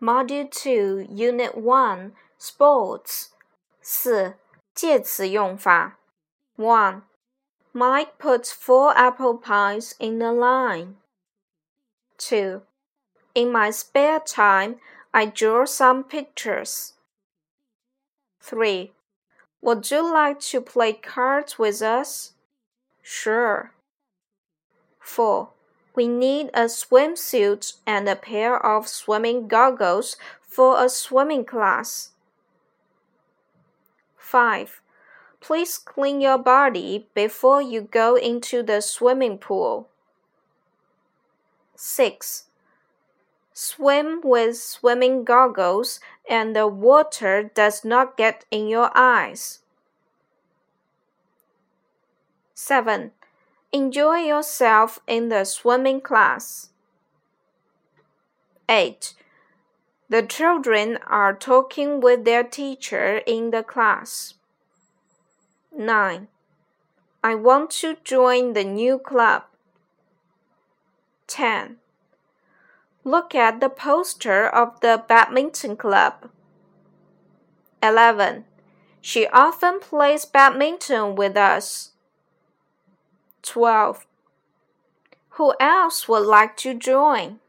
Module Two, Unit One, Sports. 四、介词用法。One. Mike puts four apple pies in a line. Two. In my spare time, I draw some pictures. Three. Would you like to play cards with us? Sure. 4. We need a swimsuit and a pair of swimming goggles for a swimming class. 5. Please clean your body before you go into the swimming pool. 6. Swim with swimming goggles and the water does not get in your eyes. 7. Enjoy yourself in the swimming class. 8. The children are talking with their teacher in the class. 9. I want to join the new club. 10. Look at the poster of the badminton club. 11. She often plays badminton with us. 12. Who else would like to join?